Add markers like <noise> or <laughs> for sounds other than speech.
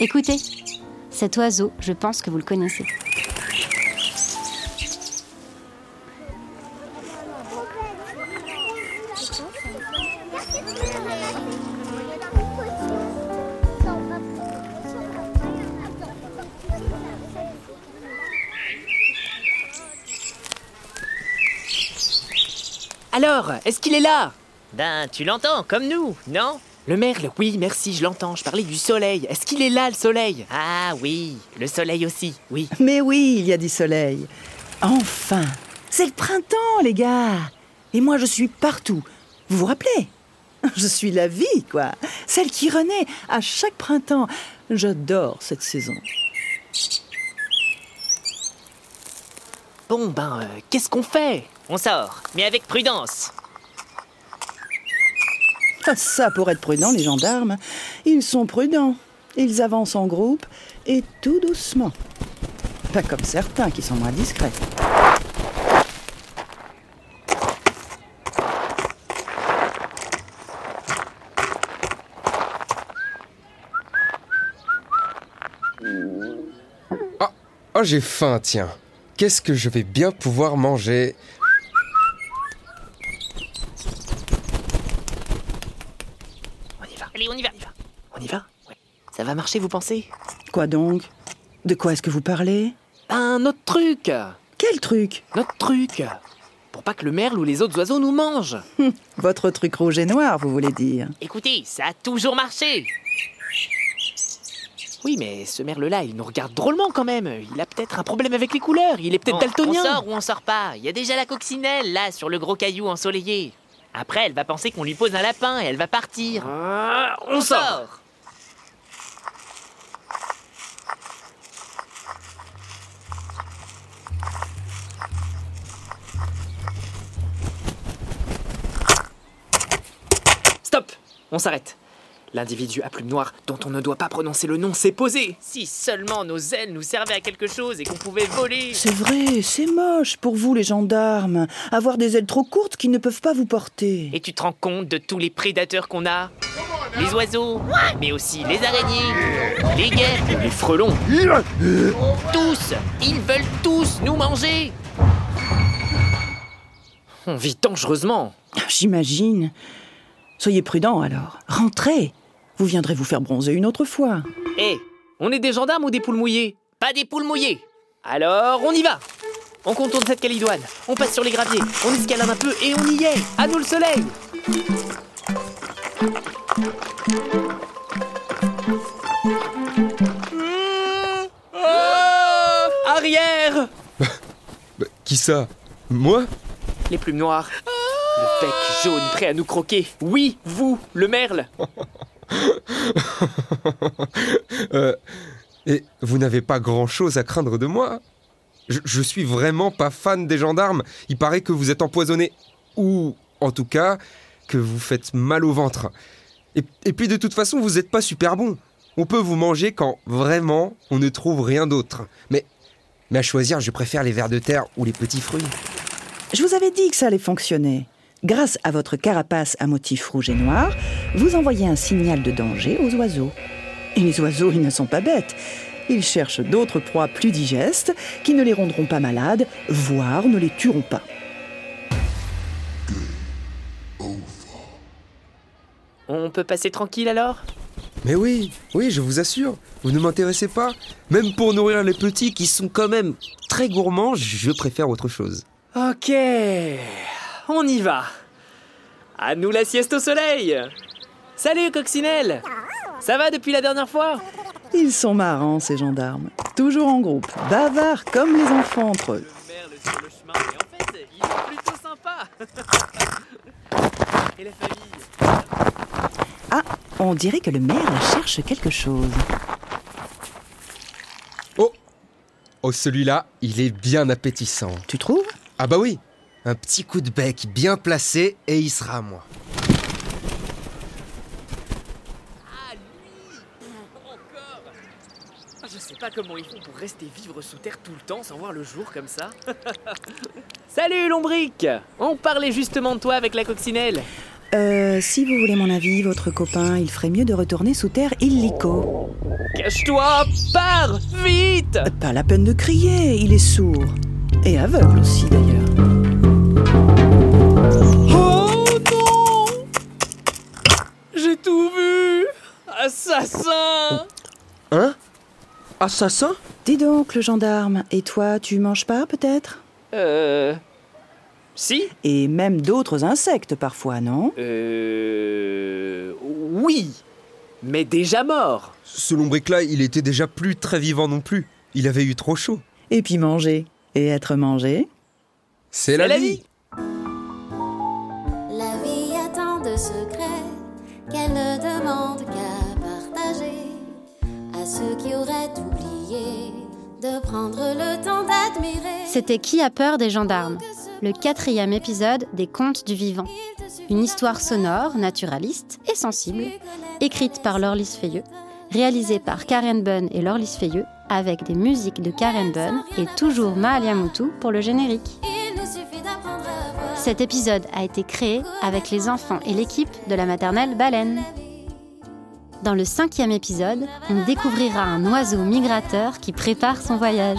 Écoutez, cet oiseau, je pense que vous le connaissez. Alors, est-ce qu'il est là? Ben, tu l'entends, comme nous, non? Le merle, oui, merci, je l'entends. Je parlais du soleil. Est-ce qu'il est là, le soleil? Ah oui, le soleil aussi, oui. Mais oui, il y a du soleil. Enfin, c'est le printemps, les gars. Et moi, je suis partout. Vous vous rappelez? <laughs> Je suis la vie, quoi. Celle qui renaît à chaque printemps. J'adore cette saison. Bon, ben, euh, qu'est-ce qu'on fait? On sort, mais avec prudence. Ah, <laughs> Ça, pour être prudent, les gendarmes, ils sont prudents. Ils avancent en groupe et tout doucement. Pas comme certains qui sont moins discrets. Oh, j'ai faim, tiens. Qu'est-ce que je vais bien pouvoir manger? On y va, Allez, on y va. on y va Ouais. Ça va marcher, vous pensez Quoi donc? De quoi est-ce que vous parlez? Un autre truc Quel truc? Notre truc Pour pas que le merle ou les autres oiseaux nous mangent Votre truc rouge et noir, vous voulez dire Écoutez, ça a toujours marché. Oui, mais ce merle-là, il nous regarde drôlement quand même. Il a peut-être un problème avec les couleurs. Il est peut-être daltonien. On sort ou on sort pas. Il y a déjà la coccinelle, là, sur le gros caillou ensoleillé. Après, elle va penser qu'on lui pose un lapin et elle va partir. Ah, on sort Stop On s'arrête. L'individu à plume noire dont on ne doit pas prononcer le nom s'est posé. Si seulement nos ailes nous servaient à quelque chose et qu'on pouvait voler. C'est vrai, c'est moche pour vous les gendarmes. Avoir des ailes trop courtes qui ne peuvent pas vous porter. Et tu te rends compte de tous les prédateurs qu'on a? Les oiseaux, mais aussi les araignées, les guêpes, Les frelons. tous Ils veulent tous nous manger On vit dangereusement. J'imagine. Soyez prudents alors. Rentrez. Vous viendrez vous faire bronzer une autre fois. Hé, on est des gendarmes ou des poules mouillées? Pas des poules mouillées. Alors, on y va. On contourne cette calidoine, on passe sur les graviers, on escalade un peu et on y est. À nous le soleil. Arrière. Bah, Qui ça? Moi? Les plumes noires, le bec jaune prêt à nous croquer. Oui, vous, le merle <laughs> <laughs> Euh, Et vous n'avez pas grand-chose à craindre de moi je, je suis vraiment pas fan des gendarmes. Il paraît que vous êtes empoisonné. Ou, en tout cas, que vous faites mal au ventre. Et, puis de toute façon, vous n'êtes pas super bon. On peut vous manger quand vraiment on ne trouve rien d'autre. Mais, mais à choisir, je préfère les vers de terre ou les petits fruits. Je vous avais dit que ça allait fonctionner. Grâce à votre carapace à motif rouge et noir, vous envoyez un signal de danger aux oiseaux. Et les oiseaux, ils ne sont pas bêtes. Ils cherchent d'autres proies plus digestes qui ne les rendront pas malades, voire ne les tueront pas. On peut passer tranquille alors? Mais oui, oui, je vous assure, vous ne m'intéressez pas. Même pour nourrir les petits qui sont quand même très gourmands, je préfère autre chose. Ok, on y va. À nous la sieste au soleil. Salut Coccinelle. Ça va depuis la dernière fois? Ils sont marrants, ces gendarmes. Toujours en groupe, bavards comme les enfants entre eux. Le merle sur le chemin, mais en fait, il est plutôt sympa. <laughs> Et la famille? Ah, on dirait que le maire cherche quelque chose. Oh Oh, celui-là, il est bien appétissant. Tu trouves? Ah bah oui Un petit coup de bec bien placé et il sera à moi. Ah, lui Encore Ah, Je sais pas comment ils font pour rester vivre sous terre tout le temps sans voir le jour comme ça. <laughs> Salut Lombric On parlait justement de toi avec la coccinelle. Euh, si vous voulez mon avis, votre copain, il ferait mieux de retourner sous terre illico. Cache-toi Pars Vite Pas la peine de crier, il est sourd. Et aveugle aussi d'ailleurs. Assassin Hein? Assassin? Dis donc, le gendarme, et toi, tu manges pas peut-être? Euh... Si Et même d'autres insectes parfois, non? Euh... Oui Mais déjà mort Ce lombric-là, il était déjà plus très vivant non plus. Il avait eu trop chaud. Et puis manger. Et être mangé C'est la, la vie. vie. Ceux qui auraient oublié de prendre le temps d'admirer. C'était Qui a peur des gendarmes Le quatrième épisode des Contes du vivant. Une histoire sonore, naturaliste et sensible, écrite par Lorlis Feyeux, réalisée par Karen Bunn et Lorlis Feyeux, avec des musiques de Karen Bunn et toujours Maalia Moutou pour le générique. Cet épisode a été créé avec les enfants et l'équipe de la maternelle Baleine. Dans le cinquième épisode, on découvrira un oiseau migrateur qui prépare son voyage.